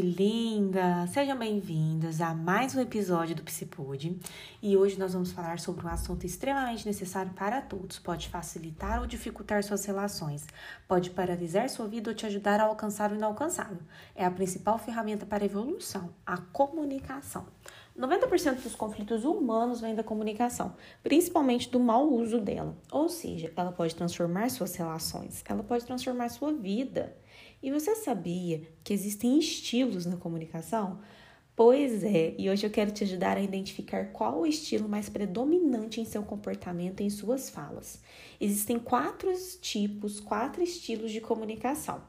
gente linda! Sejam bem-vindos a mais um episódio do Psipode e hoje nós vamos falar sobre um assunto extremamente necessário para todos. Pode facilitar ou dificultar suas relações, pode paralisar sua vida ou te ajudar a alcançar o inalcançável. É a principal ferramenta para a evolução, a comunicação. 90% dos conflitos humanos vêm da comunicação, principalmente do mau uso dela. Ou seja, ela pode transformar suas relações, ela pode transformar sua vida. E você sabia que existem estilos na comunicação? Pois é, e hoje eu quero te ajudar a identificar qual o estilo mais predominante em seu comportamento e em suas falas. Existem quatro tipos, quatro estilos de comunicação: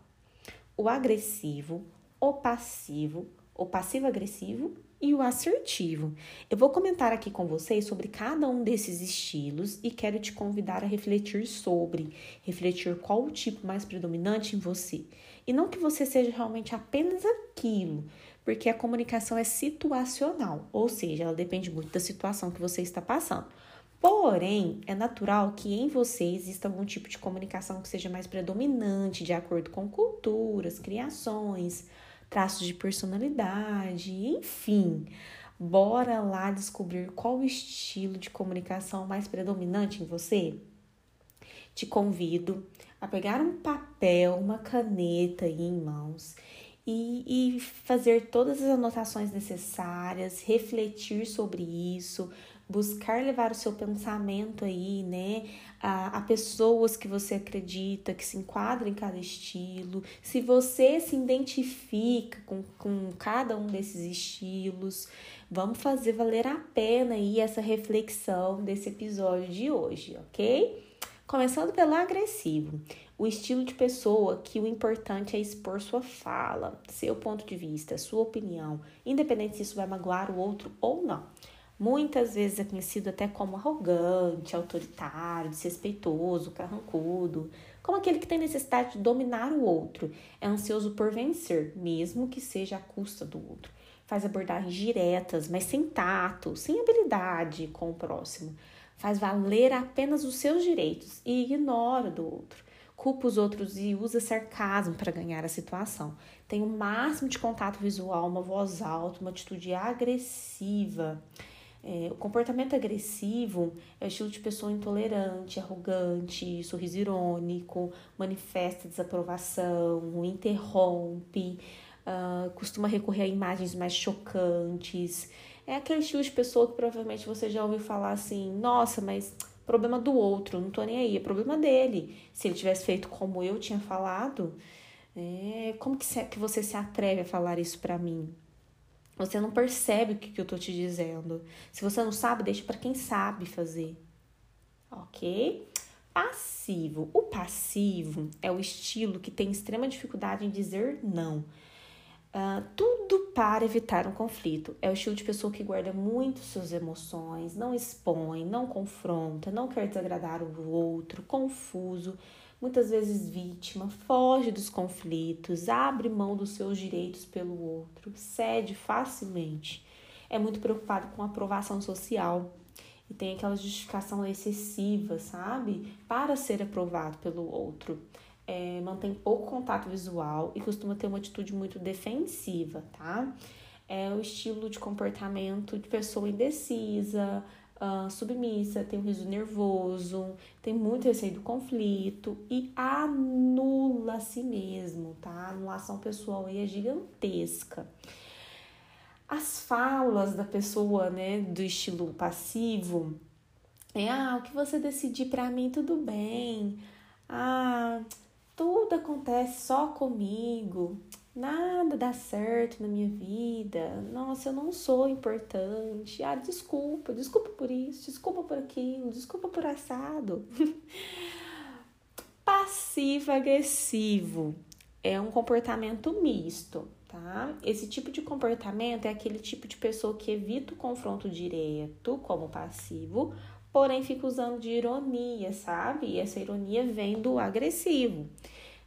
o agressivo, o passivo, o passivo-agressivo e o assertivo. Eu vou comentar aqui com vocês sobre cada um desses estilos e quero te convidar a refletir sobre, refletir qual o tipo mais predominante em você. E não que você seja realmente apenas aquilo, porque a comunicação é situacional, ou seja, ela depende muito da situação que você está passando. Porém, é natural que em você exista algum tipo de comunicação que seja mais predominante, de acordo com culturas, criações, traços de personalidade, enfim. Bora lá descobrir qual o estilo de comunicação mais predominante em você? Te convido a pegar um papel, uma caneta aí em mãos e, e fazer todas as anotações necessárias, refletir sobre isso, buscar levar o seu pensamento aí, né, a, a, pessoas que você acredita que se enquadram em cada estilo, se você se identifica com, com cada um desses estilos, vamos fazer valer a pena aí essa reflexão desse episódio de hoje, ok? Começando pelo agressivo, o estilo de pessoa que o importante é expor sua fala, seu ponto de vista, sua opinião, independente se isso vai magoar o outro ou não. Muitas vezes é conhecido até como arrogante, autoritário, desrespeitoso, carrancudo, como aquele que tem necessidade de dominar o outro, é ansioso por vencer, mesmo que seja à custa do outro. Faz abordagens diretas, mas sem tato, sem habilidade com o próximo. Faz valer apenas os seus direitos e ignora do outro. Culpa os outros e usa sarcasmo para ganhar a situação. Tem o máximo de contato visual, uma voz alta, uma atitude agressiva é, o comportamento agressivo é o estilo de pessoa intolerante, arrogante, sorriso irônico, manifesta desaprovação, interrompe, uh, costuma recorrer a imagens mais chocantes. É aquele estilo de pessoa que provavelmente você já ouviu falar assim: nossa, mas problema do outro, não tô nem aí, é problema dele. Se ele tivesse feito como eu tinha falado, é, como que, se, que você se atreve a falar isso para mim? Você não percebe o que, que eu tô te dizendo. Se você não sabe, deixa para quem sabe fazer. Ok? Passivo. O passivo é o estilo que tem extrema dificuldade em dizer não. Uh, tudo para evitar um conflito. É o estilo de pessoa que guarda muito suas emoções, não expõe, não confronta, não quer desagradar o outro, confuso muitas vezes vítima, foge dos conflitos, abre mão dos seus direitos pelo outro, cede facilmente, é muito preocupado com a aprovação social e tem aquela justificação excessiva, sabe? Para ser aprovado pelo outro. É, mantém pouco contato visual e costuma ter uma atitude muito defensiva, tá? É o estilo de comportamento de pessoa indecisa, uh, submissa, tem um riso nervoso, tem muito receio do conflito e anula a si mesmo, tá? A anulação pessoal aí é gigantesca. As falas da pessoa, né, do estilo passivo, é, ah, o que você decidir para mim, tudo bem. Ah, tudo acontece só comigo nada dá certo na minha vida, nossa, eu não sou importante, ah, desculpa, desculpa por isso, desculpa por aquilo, desculpa por assado. Passivo-agressivo é um comportamento misto, tá? Esse tipo de comportamento é aquele tipo de pessoa que evita o confronto direto como passivo, porém fica usando de ironia, sabe? E essa ironia vem do agressivo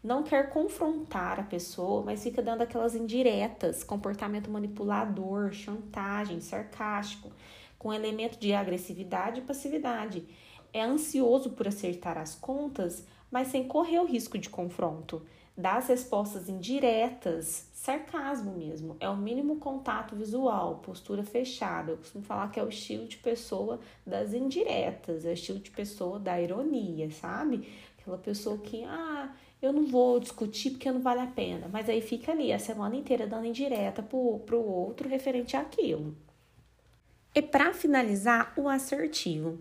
não quer confrontar a pessoa, mas fica dando aquelas indiretas, comportamento manipulador, chantagem, sarcástico, com elemento de agressividade e passividade. É ansioso por acertar as contas, mas sem correr o risco de confronto. das respostas indiretas, sarcasmo mesmo, é o mínimo contato visual, postura fechada. Eu costumo falar que é o estilo de pessoa das indiretas, é o estilo de pessoa da ironia, sabe? Aquela pessoa que, ah, eu não vou discutir porque não vale a pena, mas aí fica ali a semana inteira dando indireta pro, pro outro referente àquilo. E para finalizar, o assertivo.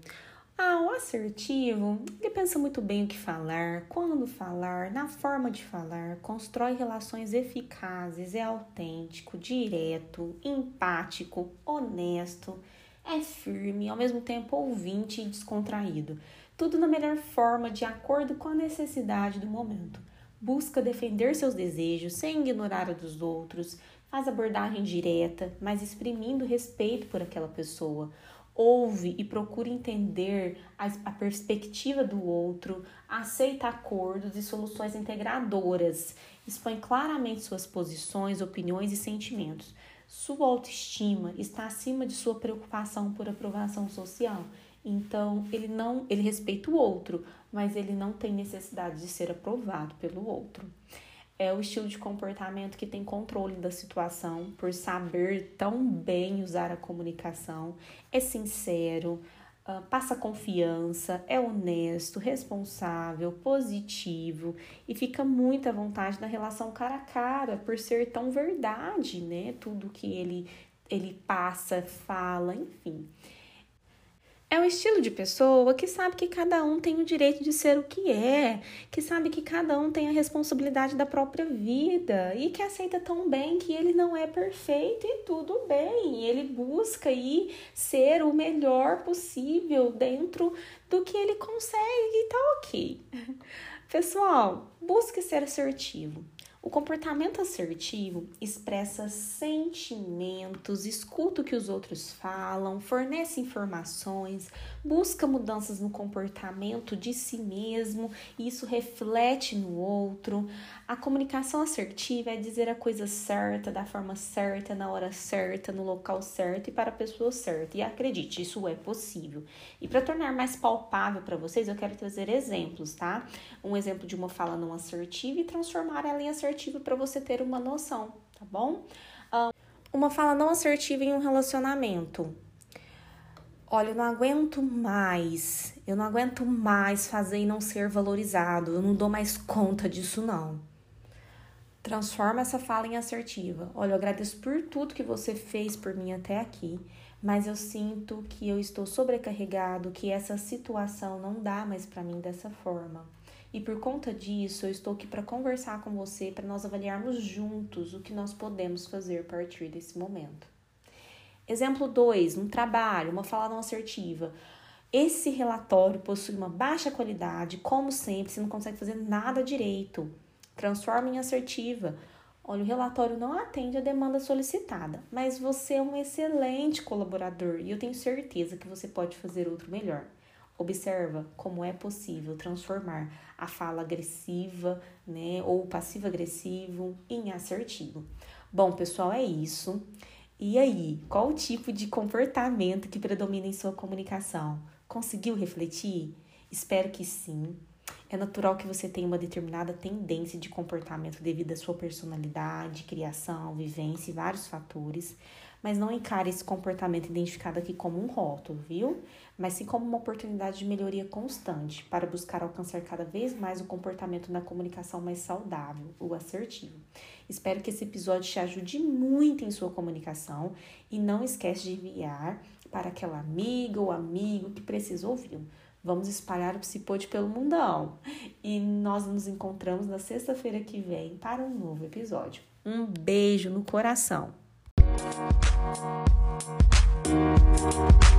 Ah, o assertivo, ele pensa muito bem o que falar, quando falar, na forma de falar, constrói relações eficazes, é autêntico, direto, empático, honesto, é firme, ao mesmo tempo ouvinte e descontraído. Tudo na melhor forma, de acordo com a necessidade do momento. Busca defender seus desejos sem ignorar a dos outros, faz abordagem direta, mas exprimindo respeito por aquela pessoa ouve e procura entender a, a, perspectiva do outro, aceita acordos e soluções integradoras, expõe claramente suas posições, opiniões e sentimentos. Sua autoestima está acima de sua preocupação por aprovação social. Então, ele não, ele respeita o outro, mas ele não tem necessidade de ser aprovado pelo outro é o estilo de comportamento que tem controle da situação, por saber tão bem usar a comunicação, é sincero, uh, passa confiança, é honesto, responsável, positivo e fica muito à vontade na relação cara a cara, por ser tão verdade, né? Tudo que ele, ele passa, fala, enfim. É o estilo de pessoa que sabe que cada um tem o direito de ser o que é, que sabe que cada um tem a responsabilidade da própria vida e que aceita tão bem que ele não é perfeito e tudo bem. Ele busca ir ser o melhor possível dentro do que ele consegue e tá ok. Pessoal, busque ser assertivo. O comportamento assertivo expressa sentimentos, escuta o que os outros falam, fornece informações, busca mudanças no comportamento de si mesmo e isso reflete no outro. A comunicação assertiva é dizer a coisa certa, da forma certa, na hora certa, no local certo e para a pessoa certa. E acredite, isso é possível. E para tornar mais palpável para vocês, eu quero trazer exemplos, tá? Um exemplo de uma fala não assertiva e transformar ela em assertiva para você ter uma noção, tá bom? Uma fala não assertiva em um relacionamento. Olha, eu não aguento mais, eu não aguento mais fazer e não ser valorizado, eu não dou mais conta disso, não. Transforma essa fala em assertiva. Olha, eu agradeço por tudo que você fez por mim até aqui, mas eu sinto que eu estou sobrecarregado, que essa situação não dá mais para mim dessa forma. E por conta disso, eu estou aqui para conversar com você, para nós avaliarmos juntos o que nós podemos fazer a partir desse momento. Exemplo 2, um trabalho, uma fala não assertiva. Esse relatório possui uma baixa qualidade, como sempre, você não consegue fazer nada direito. Transforma em assertiva. Olha, o relatório não atende a demanda solicitada, mas você é um excelente colaborador e eu tenho certeza que você pode fazer outro melhor. Observa como é possível transformar a fala agressiva, né, ou passivo-agressivo em assertivo. Bom, pessoal, é isso. E aí, qual o tipo de comportamento que predomina em sua comunicação? Conseguiu refletir? Espero que sim. É natural que você tenha uma determinada tendência de comportamento devido à sua personalidade, criação, vivência e vários fatores mas não encare esse comportamento identificado aqui como um rótulo, viu? Mas sim como uma oportunidade de melhoria constante para buscar alcançar cada vez mais o comportamento na comunicação mais saudável, o assertivo. Espero que esse episódio te ajude muito em sua comunicação e não esquece de enviar para aquela amiga ou amigo que precisa ouvir. Vamos espalhar o Psipode pelo mundão. E nós nos encontramos na sexta-feira que vem para um novo episódio. Um beijo no coração.